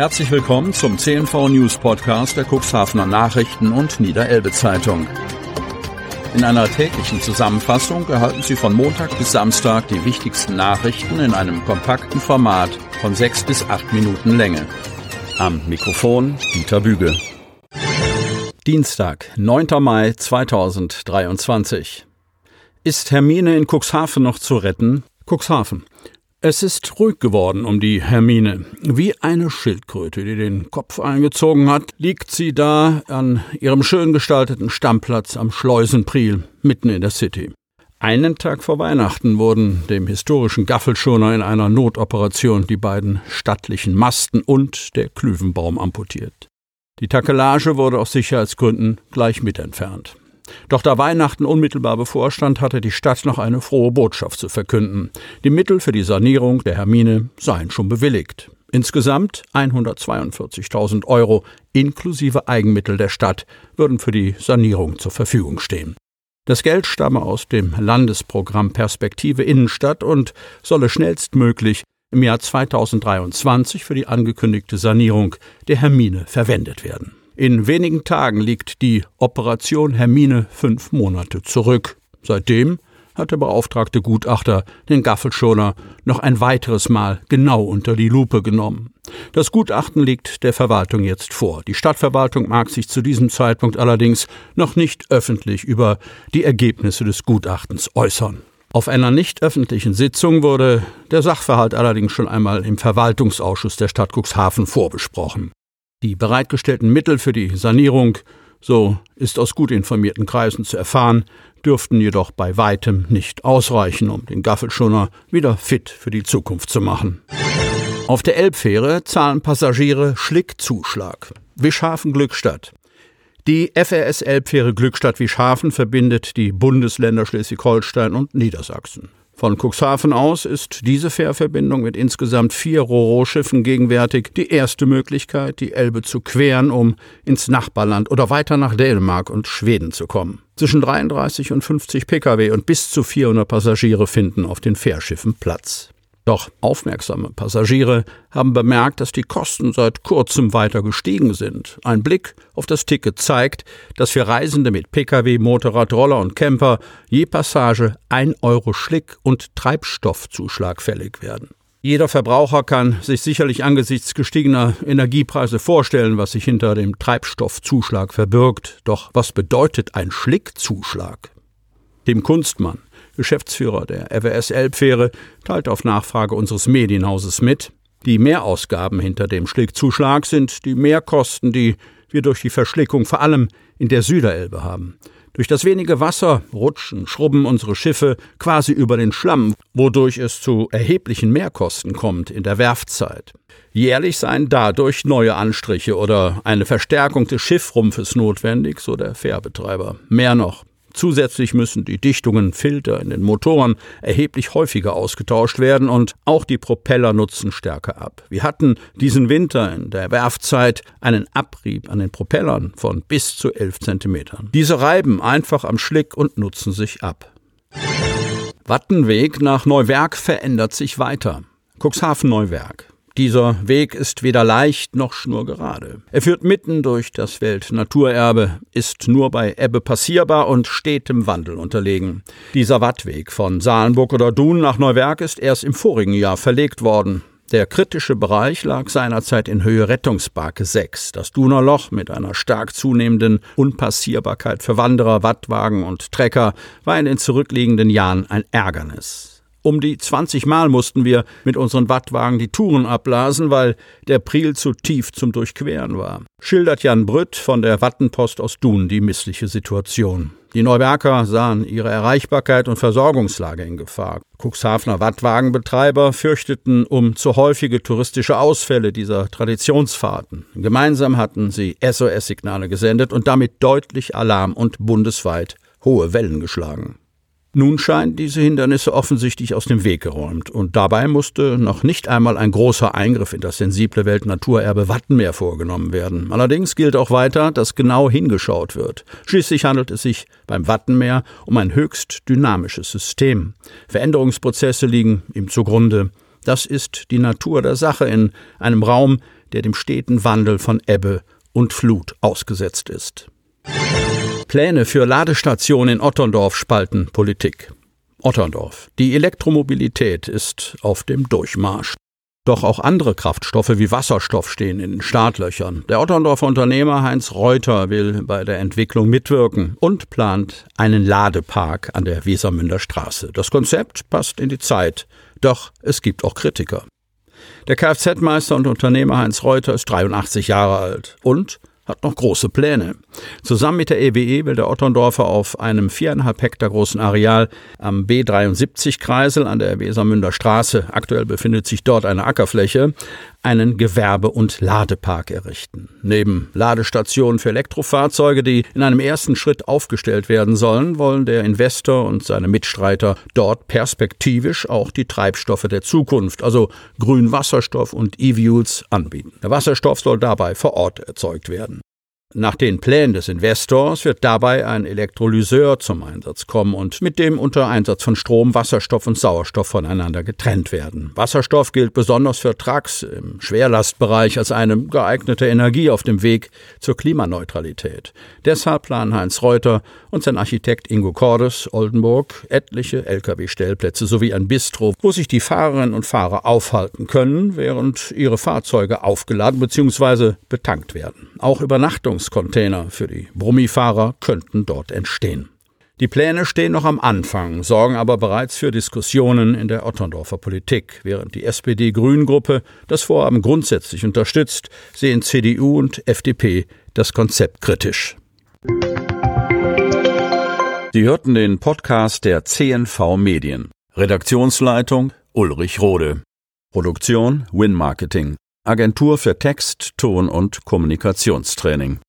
Herzlich willkommen zum CNV News Podcast der Cuxhavener Nachrichten und Niederelbe Zeitung. In einer täglichen Zusammenfassung erhalten Sie von Montag bis Samstag die wichtigsten Nachrichten in einem kompakten Format von sechs bis acht Minuten Länge. Am Mikrofon Dieter Büge. Dienstag, 9. Mai 2023. Ist Hermine in Cuxhaven noch zu retten? Cuxhaven. Es ist ruhig geworden um die Hermine. Wie eine Schildkröte, die den Kopf eingezogen hat, liegt sie da an ihrem schön gestalteten Stammplatz am Schleusenpriel, mitten in der City. Einen Tag vor Weihnachten wurden dem historischen Gaffelschoner in einer Notoperation die beiden stattlichen Masten und der Klüvenbaum amputiert. Die Takelage wurde aus Sicherheitsgründen gleich mit entfernt. Doch da Weihnachten unmittelbar bevorstand, hatte die Stadt noch eine frohe Botschaft zu verkünden. Die Mittel für die Sanierung der Hermine seien schon bewilligt. Insgesamt 142.000 Euro inklusive Eigenmittel der Stadt würden für die Sanierung zur Verfügung stehen. Das Geld stamme aus dem Landesprogramm Perspektive Innenstadt und solle schnellstmöglich im Jahr 2023 für die angekündigte Sanierung der Hermine verwendet werden. In wenigen Tagen liegt die Operation Hermine fünf Monate zurück. Seitdem hat der beauftragte Gutachter den Gaffelschoner noch ein weiteres Mal genau unter die Lupe genommen. Das Gutachten liegt der Verwaltung jetzt vor. Die Stadtverwaltung mag sich zu diesem Zeitpunkt allerdings noch nicht öffentlich über die Ergebnisse des Gutachtens äußern. Auf einer nicht öffentlichen Sitzung wurde der Sachverhalt allerdings schon einmal im Verwaltungsausschuss der Stadt Cuxhaven vorbesprochen. Die bereitgestellten Mittel für die Sanierung, so ist aus gut informierten Kreisen zu erfahren, dürften jedoch bei weitem nicht ausreichen, um den Gaffelschoner wieder fit für die Zukunft zu machen. Auf der Elbfähre zahlen Passagiere Schlickzuschlag. Wischhafen Glückstadt. Die FRS Elbfähre Glückstadt Wischhafen verbindet die Bundesländer Schleswig-Holstein und Niedersachsen. Von Cuxhaven aus ist diese Fährverbindung mit insgesamt vier Roro-Schiffen gegenwärtig die erste Möglichkeit, die Elbe zu queren, um ins Nachbarland oder weiter nach Dänemark und Schweden zu kommen. Zwischen 33 und 50 Pkw und bis zu 400 Passagiere finden auf den Fährschiffen Platz. Doch aufmerksame Passagiere haben bemerkt, dass die Kosten seit kurzem weiter gestiegen sind. Ein Blick auf das Ticket zeigt, dass für Reisende mit Pkw, Motorrad, Roller und Camper je Passage 1 Euro Schlick und Treibstoffzuschlag fällig werden. Jeder Verbraucher kann sich sicherlich angesichts gestiegener Energiepreise vorstellen, was sich hinter dem Treibstoffzuschlag verbirgt. Doch was bedeutet ein Schlickzuschlag? Dem Kunstmann, Geschäftsführer der RWS Elbfähre, teilt auf Nachfrage unseres Medienhauses mit, die Mehrausgaben hinter dem Schlickzuschlag sind die Mehrkosten, die wir durch die Verschlickung vor allem in der Süderelbe haben. Durch das wenige Wasser rutschen, schrubben unsere Schiffe quasi über den Schlamm, wodurch es zu erheblichen Mehrkosten kommt in der Werftzeit. Jährlich seien dadurch neue Anstriche oder eine Verstärkung des Schiffrumpfes notwendig, so der Fährbetreiber. Mehr noch, Zusätzlich müssen die Dichtungen, Filter in den Motoren erheblich häufiger ausgetauscht werden und auch die Propeller nutzen stärker ab. Wir hatten diesen Winter in der Werfzeit einen Abrieb an den Propellern von bis zu 11 Zentimetern. Diese reiben einfach am Schlick und nutzen sich ab. Wattenweg nach Neuwerk verändert sich weiter. Cuxhaven Neuwerk. Dieser Weg ist weder leicht noch schnurgerade. Er führt mitten durch das Weltnaturerbe, ist nur bei Ebbe passierbar und stetem Wandel unterlegen. Dieser Wattweg von Salenburg oder Dun nach Neuwerk ist erst im vorigen Jahr verlegt worden. Der kritische Bereich lag seinerzeit in Höhe Rettungsbarke 6. Das Duner Loch mit einer stark zunehmenden Unpassierbarkeit für Wanderer, Wattwagen und Trecker war in den zurückliegenden Jahren ein Ärgernis. Um die 20 Mal mussten wir mit unseren Wattwagen die Touren abblasen, weil der Priel zu tief zum Durchqueren war. Schildert Jan Brütt von der Wattenpost aus Dun die missliche Situation. Die Neuwerker sahen ihre Erreichbarkeit und Versorgungslage in Gefahr. Cuxhavener Wattwagenbetreiber fürchteten um zu häufige touristische Ausfälle dieser Traditionsfahrten. Gemeinsam hatten sie SOS-Signale gesendet und damit deutlich Alarm und bundesweit hohe Wellen geschlagen. Nun scheinen diese Hindernisse offensichtlich aus dem Weg geräumt, und dabei musste noch nicht einmal ein großer Eingriff in das sensible Weltnaturerbe Wattenmeer vorgenommen werden. Allerdings gilt auch weiter, dass genau hingeschaut wird. Schließlich handelt es sich beim Wattenmeer um ein höchst dynamisches System. Veränderungsprozesse liegen ihm zugrunde. Das ist die Natur der Sache in einem Raum, der dem steten Wandel von Ebbe und Flut ausgesetzt ist. Pläne für Ladestationen in Otterndorf spalten Politik. Otterndorf. Die Elektromobilität ist auf dem Durchmarsch. Doch auch andere Kraftstoffe wie Wasserstoff stehen in den Startlöchern. Der Otterndorfer Unternehmer Heinz Reuter will bei der Entwicklung mitwirken und plant einen Ladepark an der Wesermünder Straße. Das Konzept passt in die Zeit, doch es gibt auch Kritiker. Der Kfz-Meister und Unternehmer Heinz Reuter ist 83 Jahre alt und hat noch große Pläne. Zusammen mit der EWE e will der Otterndorfer auf einem viereinhalb Hektar großen Areal am B73-Kreisel an der Wesermünder Straße, aktuell befindet sich dort eine Ackerfläche, einen Gewerbe- und Ladepark errichten. Neben Ladestationen für Elektrofahrzeuge, die in einem ersten Schritt aufgestellt werden sollen, wollen der Investor und seine Mitstreiter dort perspektivisch auch die Treibstoffe der Zukunft, also Grünwasserstoff und E-Fuels, anbieten. Der Wasserstoff soll dabei vor Ort erzeugt werden. Nach den Plänen des Investors wird dabei ein Elektrolyseur zum Einsatz kommen und mit dem unter Einsatz von Strom Wasserstoff und Sauerstoff voneinander getrennt werden. Wasserstoff gilt besonders für Trucks im Schwerlastbereich als eine geeignete Energie auf dem Weg zur Klimaneutralität. Deshalb planen Heinz Reuter und sein Architekt Ingo Cordes Oldenburg etliche Lkw-Stellplätze sowie ein Bistro, wo sich die Fahrerinnen und Fahrer aufhalten können, während ihre Fahrzeuge aufgeladen bzw. betankt werden. Auch Übernachtung Verpackungscontainer für die Brummifahrer könnten dort entstehen. Die Pläne stehen noch am Anfang, sorgen aber bereits für Diskussionen in der Otterndorfer Politik. Während die SPD-Grün-Gruppe das Vorhaben grundsätzlich unterstützt, sehen CDU und FDP das Konzept kritisch. Sie hörten den Podcast der CNV Medien. Redaktionsleitung Ulrich Rode. Produktion Win Marketing. Agentur für Text, Ton und Kommunikationstraining.